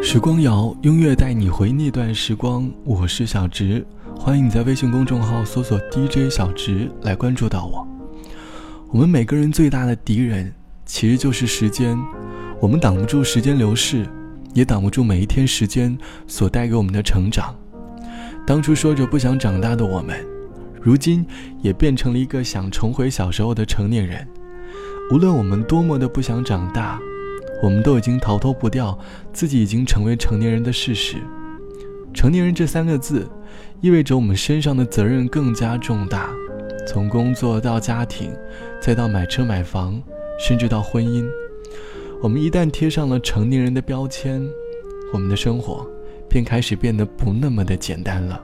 时光谣，音乐带你回那段时光。我是小直，欢迎你在微信公众号搜索 DJ 小直来关注到我。我们每个人最大的敌人，其实就是时间。我们挡不住时间流逝，也挡不住每一天时间所带给我们的成长。当初说着不想长大的我们，如今也变成了一个想重回小时候的成年人。无论我们多么的不想长大。我们都已经逃脱不掉自己已经成为成年人的事实。成年人这三个字，意味着我们身上的责任更加重大，从工作到家庭，再到买车买房，甚至到婚姻。我们一旦贴上了成年人的标签，我们的生活便开始变得不那么的简单了。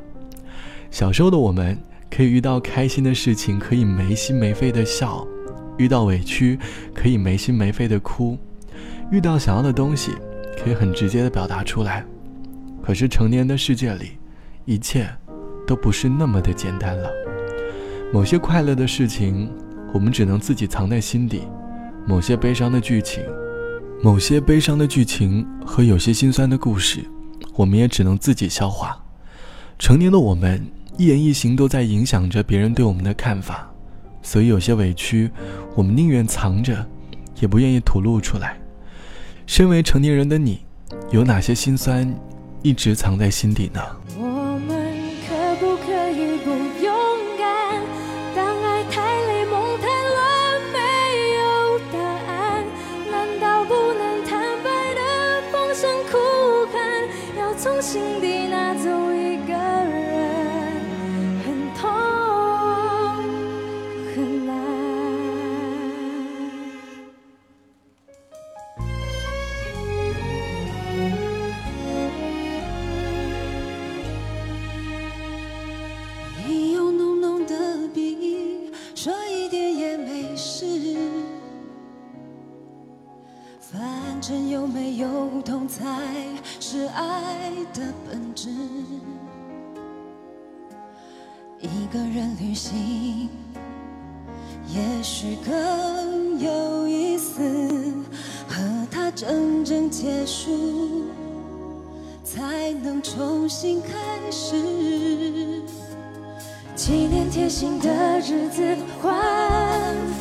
小时候的我们，可以遇到开心的事情，可以没心没肺的笑；遇到委屈，可以没心没肺的哭。遇到想要的东西，可以很直接的表达出来。可是成年的世界里，一切都不是那么的简单了。某些快乐的事情，我们只能自己藏在心底；某些悲伤的剧情，某些悲伤的剧情和有些心酸的故事，我们也只能自己消化。成年的我们，一言一行都在影响着别人对我们的看法，所以有些委屈，我们宁愿藏着，也不愿意吐露出来。身为成年人的你，有哪些心酸一直藏在心底呢？痛才是爱的本质。一个人旅行，也许更有意思，和他真正结束，才能重新开始。纪念贴心的日子，换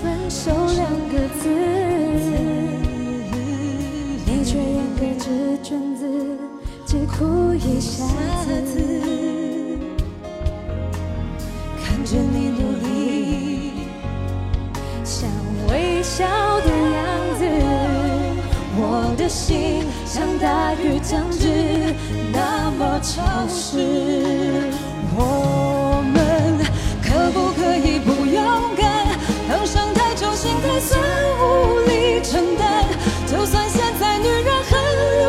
分手两个字，却严格只准字，只哭一下子。看着你努力，像微笑的样子，我的心像大雨将至，那么潮湿。我们可不可以不勇敢？当伤太重，心太酸，无力承担。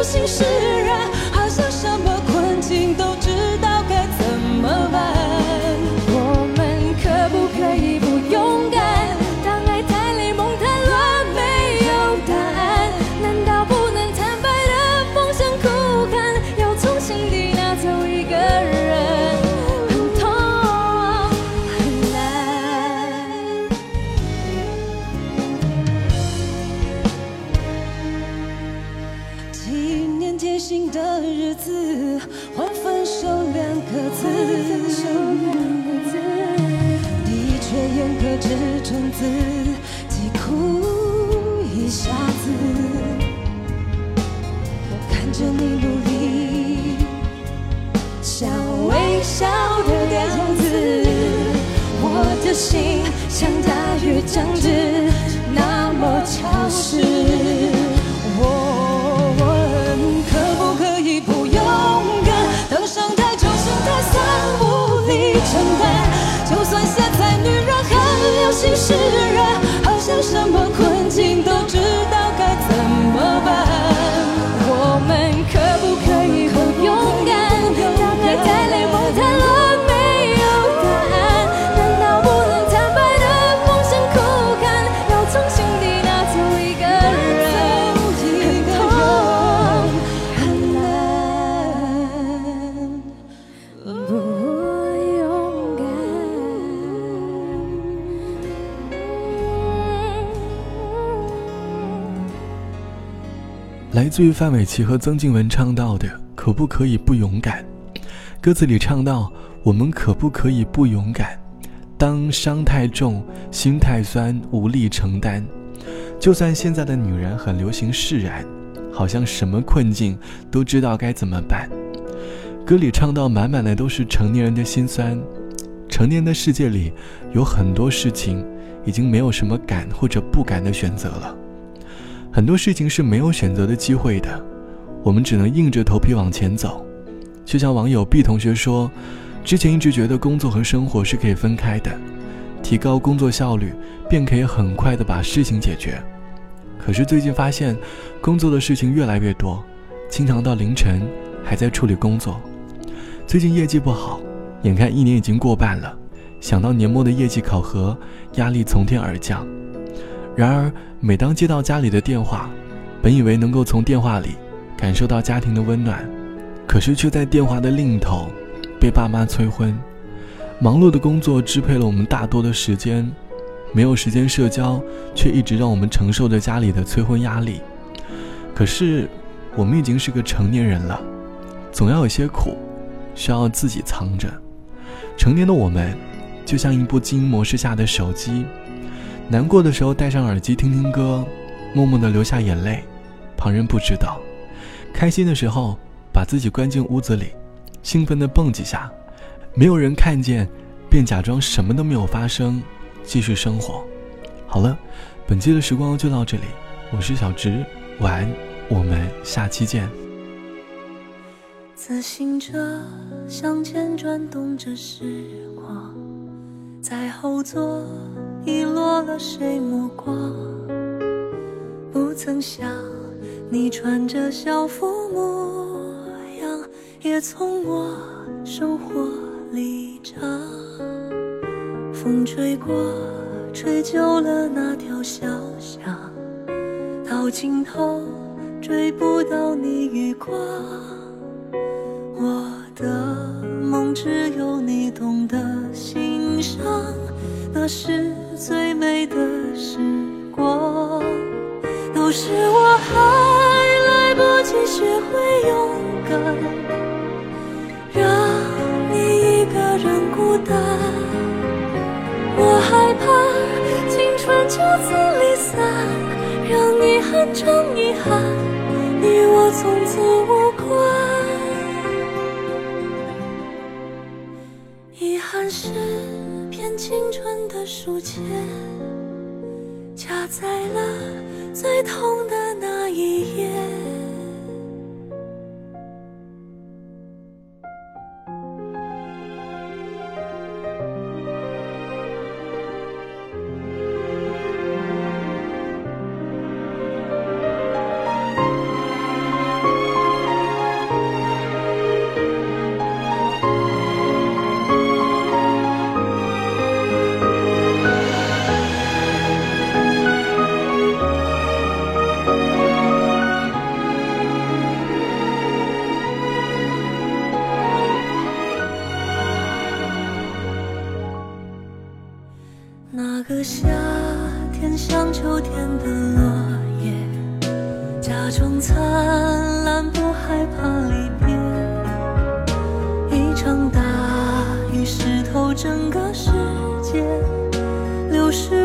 心释然你却严格只准自己哭一下子。我看着你努力，像微笑的样子，我的心像大雨将至，那么潮湿。你是来自于范玮琪和曾静文唱到的“可不可以不勇敢”。歌词里唱到：“我们可不可以不勇敢？当伤太重，心太酸，无力承担。就算现在的女人很流行释然，好像什么困境都知道该怎么办。”歌里唱到满满的都是成年人的心酸。成年的世界里，有很多事情已经没有什么敢或者不敢的选择了。很多事情是没有选择的机会的，我们只能硬着头皮往前走。就像网友 B 同学说，之前一直觉得工作和生活是可以分开的，提高工作效率便可以很快的把事情解决。可是最近发现，工作的事情越来越多，经常到凌晨还在处理工作。最近业绩不好，眼看一年已经过半了，想到年末的业绩考核，压力从天而降。然而每当接到家里的电话，本以为能够从电话里感受到家庭的温暖。可是却在电话的另一头，被爸妈催婚。忙碌的工作支配了我们大多的时间，没有时间社交，却一直让我们承受着家里的催婚压力。可是，我们已经是个成年人了，总要有些苦，需要自己藏着。成年的我们，就像一部经营模式下的手机，难过的时候戴上耳机听听歌，默默的流下眼泪，旁人不知道；开心的时候。把自己关进屋子里，兴奋地蹦几下，没有人看见，便假装什么都没有发生，继续生活。好了，本期的时光就到这里，我是小直，晚安，我们下期见。自行车向前转动着时光，在后座遗落了谁目光？不曾想你穿着校服模样也从我生活里长，风吹过，吹旧了那条小巷，到尽头追不到你余光。我的梦只有你懂得欣赏，那是最美的时光，都是我还来不及学会勇敢。让你一个人孤单我害怕青春就此离散，让遗憾成遗憾，你我从此无关。遗憾是青春的书签，夹在了最痛的那一页。夏天像秋天的落叶，假装灿烂，不害怕离别。一场大雨湿透整个世界，流失。